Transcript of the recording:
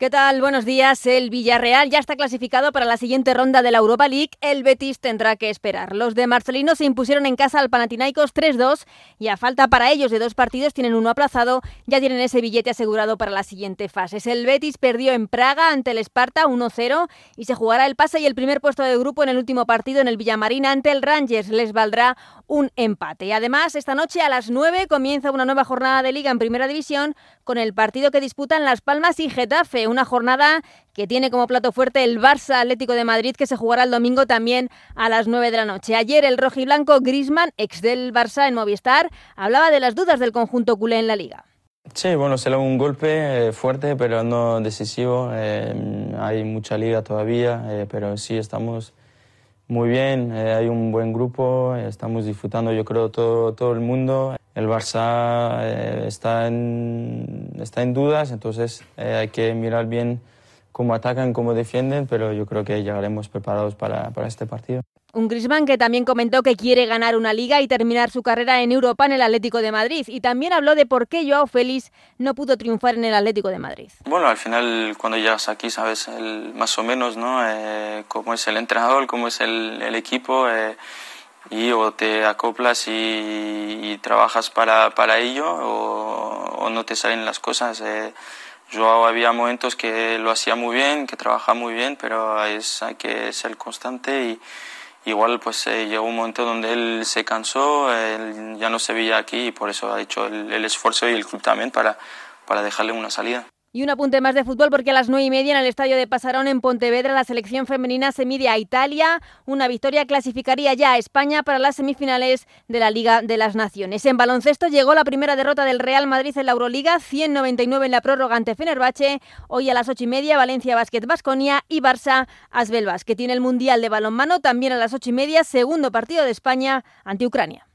¿Qué tal? Buenos días. El Villarreal ya está clasificado para la siguiente ronda de la Europa League. El Betis tendrá que esperar. Los de Marcelino se impusieron en casa al Panathinaikos 3-2 y a falta para ellos de dos partidos tienen uno aplazado. Ya tienen ese billete asegurado para la siguiente fase. El Betis perdió en Praga ante el Sparta 1-0 y se jugará el pase y el primer puesto de grupo en el último partido en el Villamarín ante el Rangers. Les valdrá un empate. Además, esta noche a las 9 comienza una nueva jornada de liga en Primera División con el partido que disputan Las Palmas y Getafe una jornada que tiene como plato fuerte el Barça Atlético de Madrid, que se jugará el domingo también a las 9 de la noche. Ayer el rojiblanco Grisman, ex del Barça en Movistar, hablaba de las dudas del conjunto culé en la liga. Sí, bueno, será un golpe eh, fuerte, pero no decisivo. Eh, hay mucha liga todavía, eh, pero sí estamos muy bien. hay un buen grupo, estamos disfrutando, yo creo, todo, todo el mundo. El Barça está en está en dudas, entonces eh, hay que mirar bien cómo atacan, cómo defienden, pero yo creo que llegaremos preparados para, para este partido. Un Griezmann que también comentó que quiere ganar una liga y terminar su carrera en Europa en el Atlético de Madrid. Y también habló de por qué Joao Félix no pudo triunfar en el Atlético de Madrid. Bueno, al final cuando llegas aquí sabes más o menos ¿no? Eh, cómo es el entrenador, cómo es el, el equipo. Eh, y o te acoplas y, trabajas para, para ello o, no te salen las cosas. Eh, yo había momentos que lo hacía muy bien, que trabajaba muy bien, pero es, hay que ser constante y igual pues eh, llegó un momento donde él se cansó, él ya no se veía aquí y por eso ha hecho el, el esfuerzo y el club también para, para dejarle una salida. Y un apunte más de fútbol porque a las nueve y media en el estadio de Pasarón en Pontevedra la selección femenina se mide a Italia. Una victoria clasificaría ya a España para las semifinales de la Liga de las Naciones. En baloncesto llegó la primera derrota del Real Madrid en la Euroliga, 199 en la prórroga ante Fenerbahce. Hoy a las ocho y media Valencia Basket Basconia y Barça Asbelvas, que tiene el Mundial de Balonmano también a las ocho y media, segundo partido de España ante Ucrania.